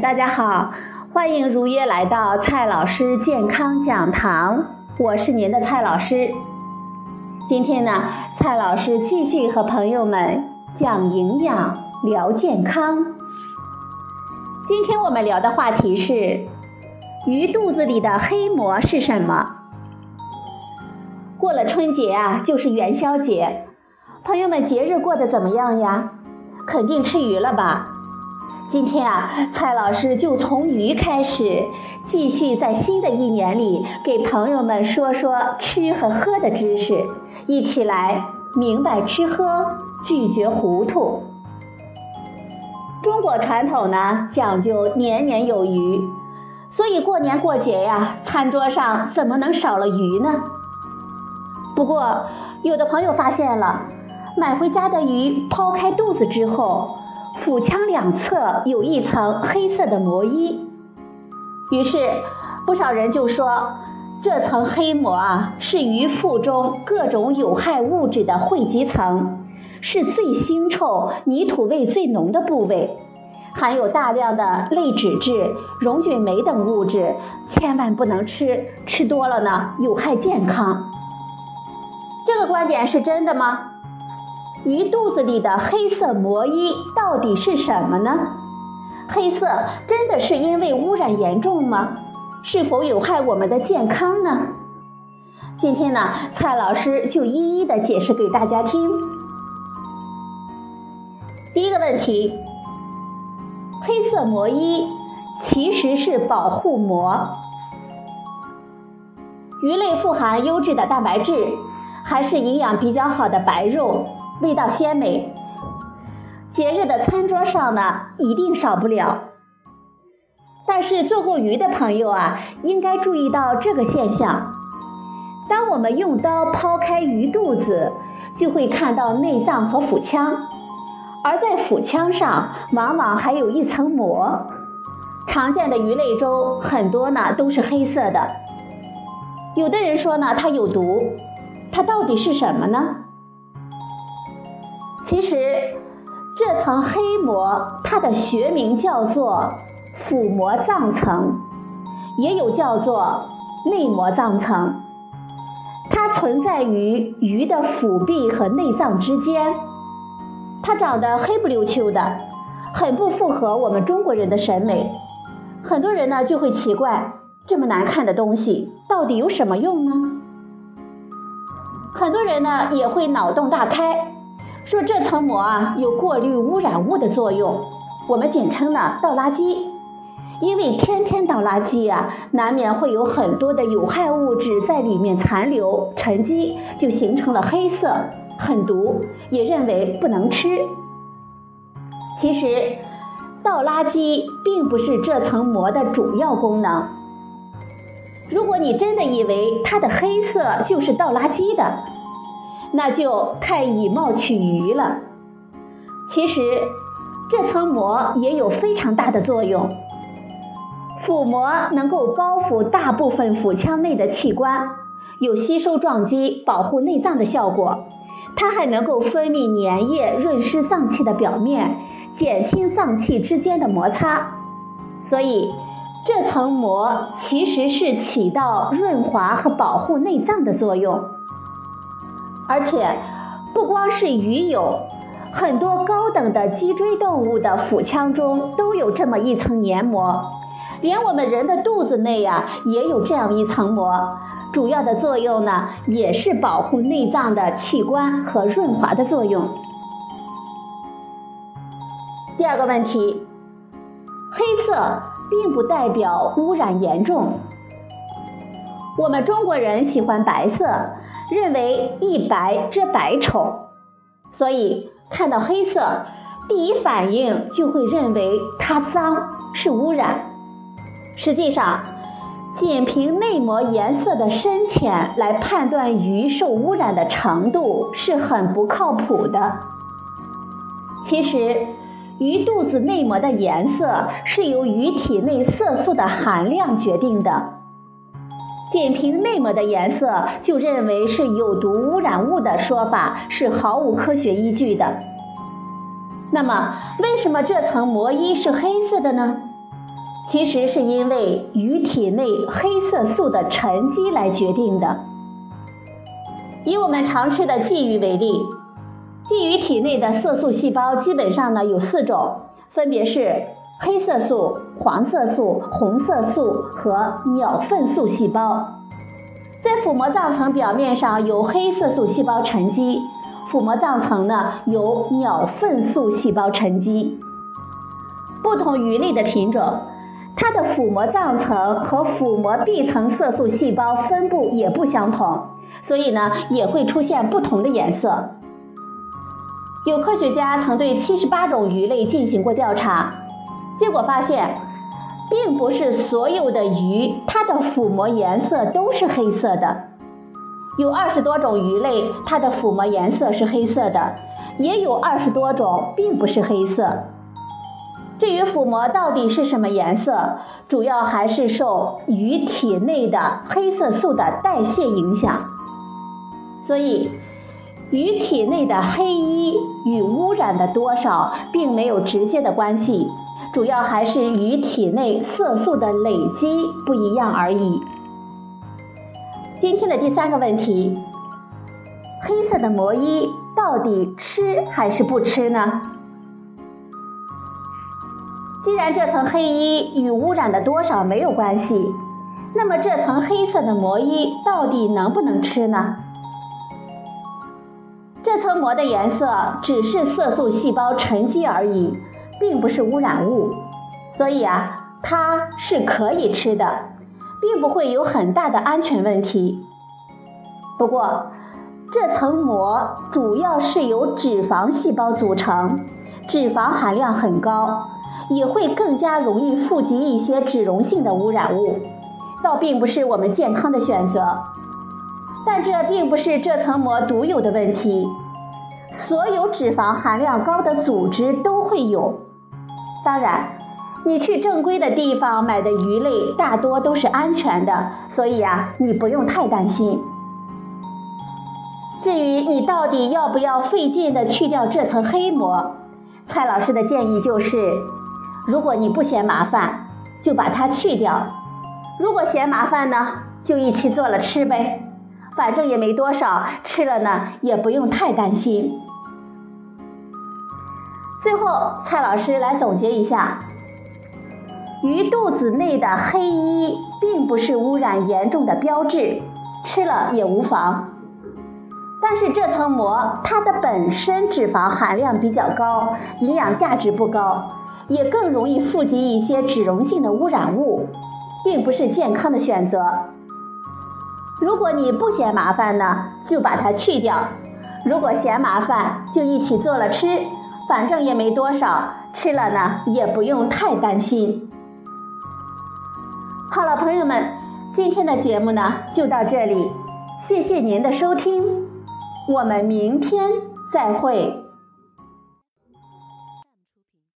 大家好，欢迎如约来到蔡老师健康讲堂，我是您的蔡老师。今天呢，蔡老师继续和朋友们讲营养、聊健康。今天我们聊的话题是：鱼肚子里的黑膜是什么？过了春节啊，就是元宵节，朋友们节日过得怎么样呀？肯定吃鱼了吧？今天啊，蔡老师就从鱼开始，继续在新的一年里给朋友们说说吃和喝的知识，一起来明白吃喝，拒绝糊涂。中国传统呢讲究年年有余，所以过年过节呀，餐桌上怎么能少了鱼呢？不过，有的朋友发现了，买回家的鱼剖开肚子之后。腹腔两侧有一层黑色的膜衣，于是不少人就说，这层黑膜啊是鱼腹中各种有害物质的汇集层，是最腥臭、泥土味最浓的部位，含有大量的类脂质、溶菌酶等物质，千万不能吃，吃多了呢有害健康。这个观点是真的吗？鱼肚子里的黑色膜衣到底是什么呢？黑色真的是因为污染严重吗？是否有害我们的健康呢？今天呢，蔡老师就一一的解释给大家听。第一个问题，黑色膜衣其实是保护膜。鱼类富含优质的蛋白质，还是营养比较好的白肉。味道鲜美，节日的餐桌上呢一定少不了。但是做过鱼的朋友啊，应该注意到这个现象：当我们用刀剖开鱼肚子，就会看到内脏和腹腔，而在腹腔上往往还有一层膜。常见的鱼类中，很多呢都是黑色的。有的人说呢，它有毒，它到底是什么呢？其实，这层黑膜它的学名叫做腹膜脏层，也有叫做内膜脏层。它存在于鱼的腹壁和内脏之间。它长得黑不溜秋的，很不符合我们中国人的审美。很多人呢就会奇怪，这么难看的东西到底有什么用呢？很多人呢也会脑洞大开。说这层膜啊有过滤污染物的作用，我们简称呢倒垃圾。因为天天倒垃圾呀，难免会有很多的有害物质在里面残留沉积，就形成了黑色，很毒，也认为不能吃。其实，倒垃圾并不是这层膜的主要功能。如果你真的以为它的黑色就是倒垃圾的，那就太以貌取鱼了。其实，这层膜也有非常大的作用。腹膜能够包覆大部分腹腔内的器官，有吸收撞击、保护内脏的效果。它还能够分泌粘液，润湿脏器的表面，减轻脏器之间的摩擦。所以，这层膜其实是起到润滑和保护内脏的作用。而且，不光是鱼有，很多高等的脊椎动物的腹腔中都有这么一层黏膜，连我们人的肚子内呀也有这样一层膜，主要的作用呢也是保护内脏的器官和润滑的作用。第二个问题，黑色并不代表污染严重，我们中国人喜欢白色。认为一白遮百丑，所以看到黑色，第一反应就会认为它脏是污染。实际上，仅凭内膜颜色的深浅来判断鱼受污染的程度是很不靠谱的。其实，鱼肚子内膜的颜色是由鱼体内色素的含量决定的。仅凭内膜的颜色就认为是有毒污染物的说法是毫无科学依据的。那么，为什么这层膜衣是黑色的呢？其实是因为鱼体内黑色素的沉积来决定的。以我们常吃的鲫鱼为例，鲫鱼体内的色素细胞基本上呢有四种，分别是黑色素、黄色素、红色素和鸟粪素细胞。在腹膜脏层表面上有黑色素细胞沉积，腹膜脏层呢有鸟粪素细胞沉积。不同鱼类的品种。它的腹膜脏层和腹膜壁层色素细胞分布也不相同，所以呢也会出现不同的颜色。有科学家曾对七十八种鱼类进行过调查，结果发现，并不是所有的鱼它的腹膜颜色都是黑色的，有二十多种鱼类它的腹膜颜色是黑色的，也有二十多种并不是黑色。至于腹膜到底是什么颜色，主要还是受鱼体内的黑色素的代谢影响。所以，鱼体内的黑衣与污染的多少并没有直接的关系，主要还是与体内色素的累积不一样而已。今天的第三个问题：黑色的膜衣到底吃还是不吃呢？既然这层黑衣与污染的多少没有关系，那么这层黑色的膜衣到底能不能吃呢？这层膜的颜色只是色素细胞沉积而已，并不是污染物，所以啊，它是可以吃的，并不会有很大的安全问题。不过，这层膜主要是由脂肪细胞组成，脂肪含量很高。也会更加容易富集一些脂溶性的污染物，倒并不是我们健康的选择。但这并不是这层膜独有的问题，所有脂肪含量高的组织都会有。当然，你去正规的地方买的鱼类大多都是安全的，所以啊，你不用太担心。至于你到底要不要费劲的去掉这层黑膜，蔡老师的建议就是。如果你不嫌麻烦，就把它去掉；如果嫌麻烦呢，就一起做了吃呗，反正也没多少，吃了呢也不用太担心。最后，蔡老师来总结一下：鱼肚子内的黑衣并不是污染严重的标志，吃了也无妨。但是这层膜它的本身脂肪含量比较高，营养价值不高。也更容易富集一些脂溶性的污染物，并不是健康的选择。如果你不嫌麻烦呢，就把它去掉；如果嫌麻烦，就一起做了吃，反正也没多少，吃了呢也不用太担心。好了，朋友们，今天的节目呢就到这里，谢谢您的收听，我们明天再会。